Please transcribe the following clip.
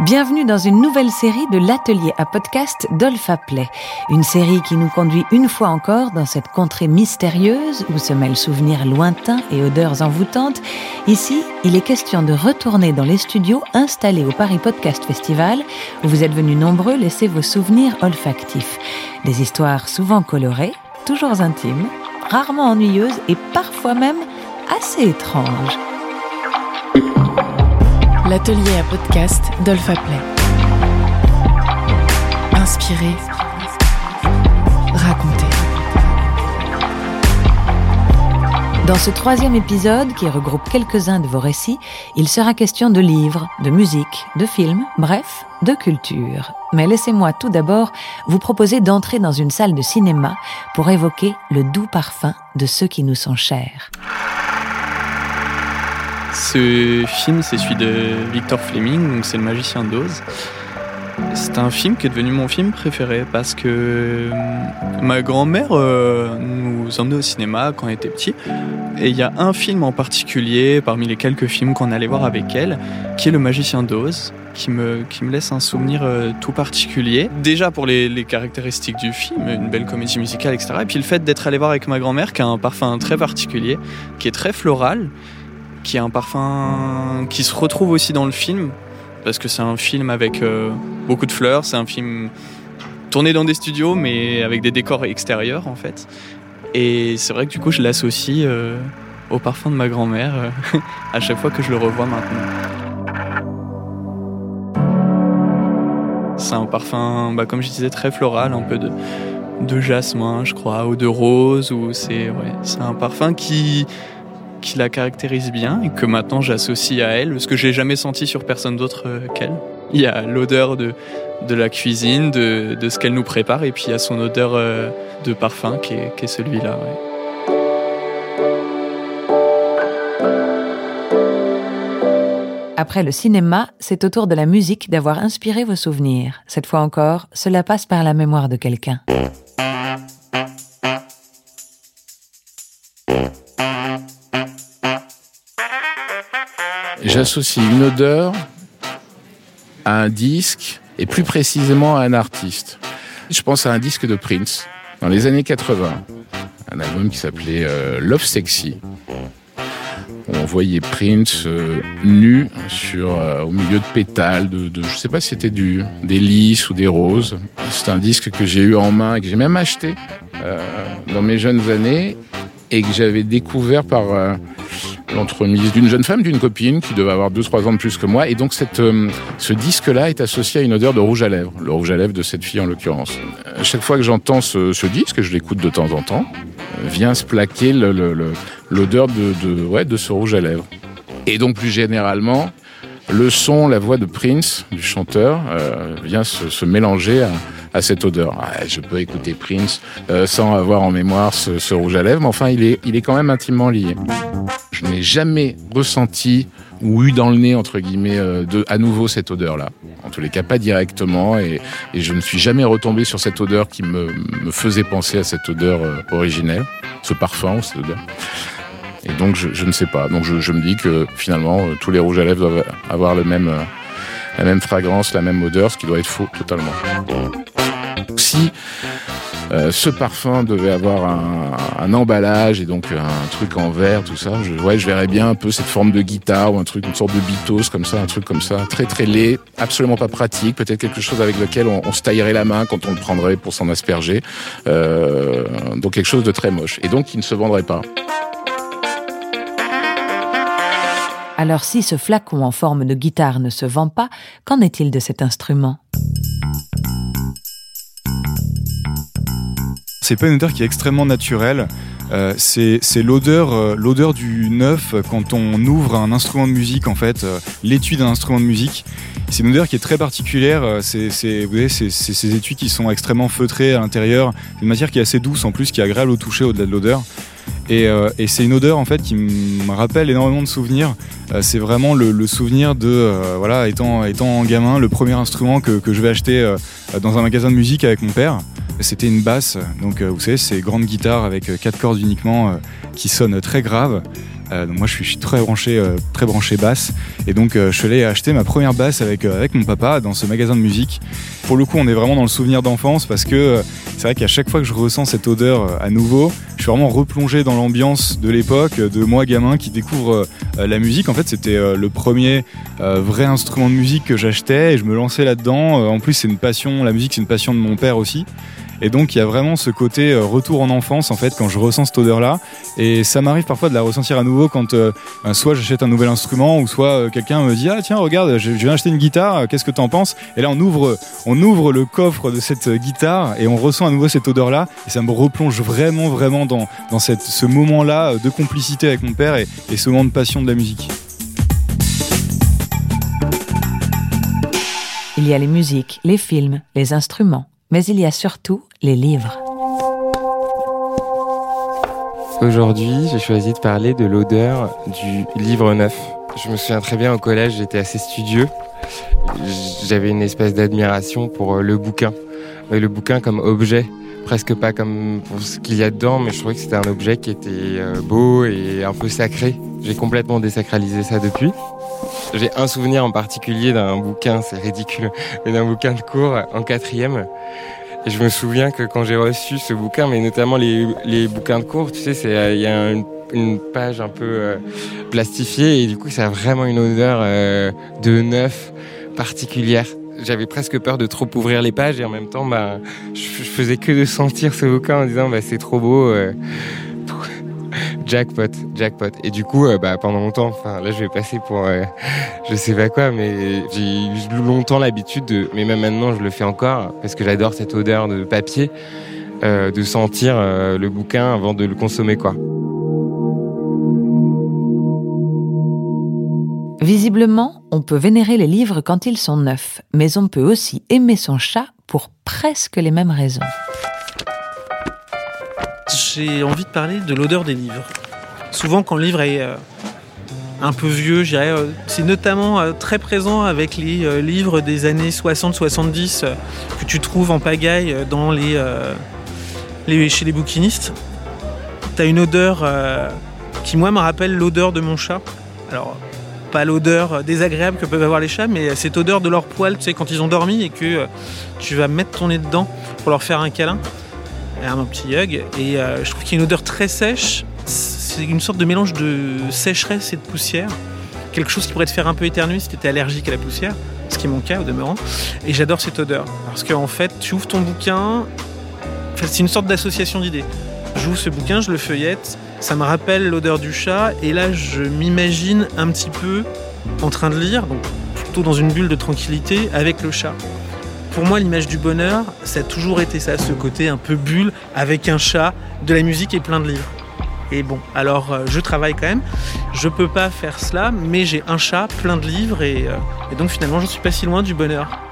Bienvenue dans une nouvelle série de l'atelier à podcast d'Olfa Play. Une série qui nous conduit une fois encore dans cette contrée mystérieuse où se mêlent souvenirs lointains et odeurs envoûtantes. Ici, il est question de retourner dans les studios installés au Paris Podcast Festival où vous êtes venus nombreux laisser vos souvenirs olfactifs. Des histoires souvent colorées, toujours intimes, rarement ennuyeuses et parfois même assez étranges l'atelier à podcast d'Olfa Play. Inspirer, raconter. Dans ce troisième épisode, qui regroupe quelques-uns de vos récits, il sera question de livres, de musique, de films, bref, de culture. Mais laissez-moi tout d'abord vous proposer d'entrer dans une salle de cinéma pour évoquer le doux parfum de ceux qui nous sont chers. Ce film, c'est celui de Victor Fleming, donc c'est Le Magicien d'Oz. C'est un film qui est devenu mon film préféré parce que euh, ma grand-mère euh, nous emmenait au cinéma quand on était petit. Et il y a un film en particulier, parmi les quelques films qu'on allait voir avec elle, qui est Le Magicien d'Oz, qui me, qui me laisse un souvenir euh, tout particulier. Déjà pour les, les, caractéristiques du film, une belle comédie musicale, etc. Et puis le fait d'être allé voir avec ma grand-mère, qui a un parfum très particulier, qui est très floral qui est un parfum qui se retrouve aussi dans le film, parce que c'est un film avec euh, beaucoup de fleurs, c'est un film tourné dans des studios, mais avec des décors extérieurs en fait. Et c'est vrai que du coup, je l'associe euh, au parfum de ma grand-mère euh, à chaque fois que je le revois maintenant. C'est un parfum, bah, comme je disais, très floral, un peu de, de jasmin, je crois, ou de rose, ou c'est ouais, c'est un parfum qui qui la caractérise bien et que maintenant j'associe à elle, ce que j'ai jamais senti sur personne d'autre euh, qu'elle. Il y a l'odeur de, de la cuisine, de, de ce qu'elle nous prépare, et puis il y a son odeur euh, de parfum qui est, est celui-là. Après le cinéma, c'est au tour de la musique d'avoir inspiré vos souvenirs. Cette fois encore, cela passe par la mémoire de quelqu'un. J'associe une odeur à un disque et plus précisément à un artiste. Je pense à un disque de Prince dans les années 80, un album qui s'appelait euh, Love Sexy. On voyait Prince euh, nu sur euh, au milieu de pétales, de, de je sais pas si c'était du des lys ou des roses. C'est un disque que j'ai eu en main et que j'ai même acheté dans mes jeunes années et que j'avais découvert par l'entremise d'une jeune femme, d'une copine qui devait avoir 2-3 ans de plus que moi. Et donc euh, ce disque-là est associé à une odeur de rouge à lèvres, le rouge à lèvres de cette fille en l'occurrence. À chaque fois que j'entends ce, disque, je l'écoute de temps en temps, euh, vient se plaquer l'odeur de, ouais, de ce rouge à lèvres. Et donc plus généralement, le son, la voix de Prince, du chanteur, euh, vient se mélanger à, à cette odeur. Ah, je peux écouter Prince euh, sans avoir en mémoire ce, ce, rouge à lèvres, mais enfin, il est, il est quand même intimement lié. Je n'ai jamais ressenti ou eu dans le nez, entre guillemets, euh, de, à nouveau cette odeur-là. En tous les cas, pas directement, et, et, je ne suis jamais retombé sur cette odeur qui me, me faisait penser à cette odeur euh, originelle, ce parfum, cette odeur. Et donc, je, je ne sais pas. Donc, je, je, me dis que finalement, euh, tous les rouges à lèvres doivent avoir le même, euh, la même fragrance, la même odeur, ce qui doit être faux totalement. Si euh, ce parfum devait avoir un, emballage et donc un truc en verre, tout ça, je, ouais, je verrais bien un peu cette forme de guitare ou un truc, une sorte de bitos comme ça, un truc comme ça, très très laid, absolument pas pratique, peut-être quelque chose avec lequel on, on, se taillerait la main quand on le prendrait pour s'en asperger, euh, donc quelque chose de très moche et donc qui ne se vendrait pas. Alors si ce flacon en forme de guitare ne se vend pas, qu'en est-il de cet instrument? C'est pas une odeur qui est extrêmement naturelle. Euh, c'est l'odeur euh, l'odeur du neuf quand on ouvre un instrument de musique en fait euh, l'étui d'un instrument de musique c'est une odeur qui est très particulière c'est ces étuis qui sont extrêmement feutrés à l'intérieur c'est une matière qui est assez douce en plus qui est agréable au toucher au-delà de l'odeur et, c'est une odeur en fait qui me rappelle énormément de souvenirs. C'est vraiment le, souvenir de voilà étant étant gamin, le premier instrument que, que je vais acheter dans un magasin de musique avec mon père. C'était une basse, donc vous savez ces grandes guitares avec quatre cordes uniquement qui sonnent très grave. Euh, donc moi, je suis, très branché, euh, très branché basse. Et donc, euh, je suis allé acheter ma première basse avec, euh, avec mon papa dans ce magasin de musique. Pour le coup, on est vraiment dans le souvenir d'enfance parce que euh, c'est vrai qu'à chaque fois que je ressens cette odeur euh, à nouveau, je suis vraiment replongé dans l'ambiance de l'époque, de moi gamin qui découvre euh, la musique. En fait, c'était euh, le premier euh, vrai instrument de musique que j'achetais et je me lançais là-dedans. Euh, en plus, c'est une passion, la musique, c'est une passion de mon père aussi. Et donc il y a vraiment ce côté euh, retour en enfance en fait quand je ressens cette odeur là et ça m'arrive parfois de la ressentir à nouveau quand euh, euh, soit j'achète un nouvel instrument ou soit quelqu'un me dit ah tiens regarde je viens acheter une guitare qu'est-ce que t'en penses? Et là on ouvre on ouvre le coffre de cette guitare et on ressent à nouveau cette odeur là et ça me replonge vraiment vraiment dans dans cette ce moment là de complicité avec mon père et, et ce moment de passion de la musique. Il y a les musiques, les films, les instruments, mais il y a surtout les livres. Aujourd'hui, j'ai choisi de parler de l'odeur du livre neuf. Je me souviens très bien au collège, j'étais assez studieux. J'avais une espèce d'admiration pour euh, le bouquin. Mais le bouquin comme objet, presque pas comme pour ce qu'il y a dedans, mais je trouvais que c'était un objet qui était euh, beau et un peu sacré. J'ai complètement désacralisé ça depuis. J'ai un souvenir en particulier d'un bouquin, c'est ridicule, mais d'un bouquin de cours en quatrième. Et je me souviens que quand j'ai reçu ce bouquin, mais notamment les, les bouquins de cours, tu sais, euh, il y a une, page un peu euh, plastifiée et du coup ça a vraiment une odeur de neuf particulière. J'avais presque peur de trop ouvrir les pages et en même temps, bah, je, faisais que de sentir ce bouquin en disant, bah, c'est trop beau. euh, jackpot, jackpot. Et du coup, euh, bah, pendant longtemps, enfin là je vais passer pour euh, je sais pas quoi, mais j'ai eu longtemps l'habitude de, mais même maintenant je le fais encore parce que j'adore cette odeur de papier, euh, de sentir le bouquin avant de le consommer quoi. Visiblement, on peut vénérer les livres quand ils sont neufs, mais on peut aussi aimer son chat pour presque les mêmes raisons. J'ai envie de parler de l'odeur des livres. Souvent, quand le livre est euh, un peu vieux, euh, c'est notamment euh, très présent avec les livres des années 60-70 euh, que tu trouves en pagaille chez les bouquinistes. Tu as une odeur qui, moi, me rappelle l'odeur de mon chat. Alors, pas l'odeur euh, désagréable que peuvent avoir les chats, mais cette odeur de leur poil, tu sais, quand ils ont dormi et que euh, tu vas mettre ton nez dedans pour leur faire un câlin un petit hug. Et euh, je trouve qu'il y a une odeur très sèche. C'est une sorte de mélange de sécheresse et de poussière. Quelque chose qui pourrait te faire un peu éternuer si tu étais allergique à la poussière, ce qui est mon cas au demeurant. Et j'adore cette odeur. Parce qu'en fait, tu ouvres ton bouquin, c'est une sorte d'association d'idées. J'ouvre ce bouquin, je le feuillette, ça me rappelle l'odeur du chat, et là je m'imagine un petit peu en train de lire, donc plutôt dans une bulle de tranquillité avec le chat. Pour moi, l'image du bonheur, ça a toujours été ça, ce côté un peu bulle avec un chat, de la musique et plein de livres. Et bon, alors euh, je travaille quand même, je peux pas faire cela, mais j'ai un chat, plein de livres, et, euh, donc finalement, je suis pas si loin du bonheur.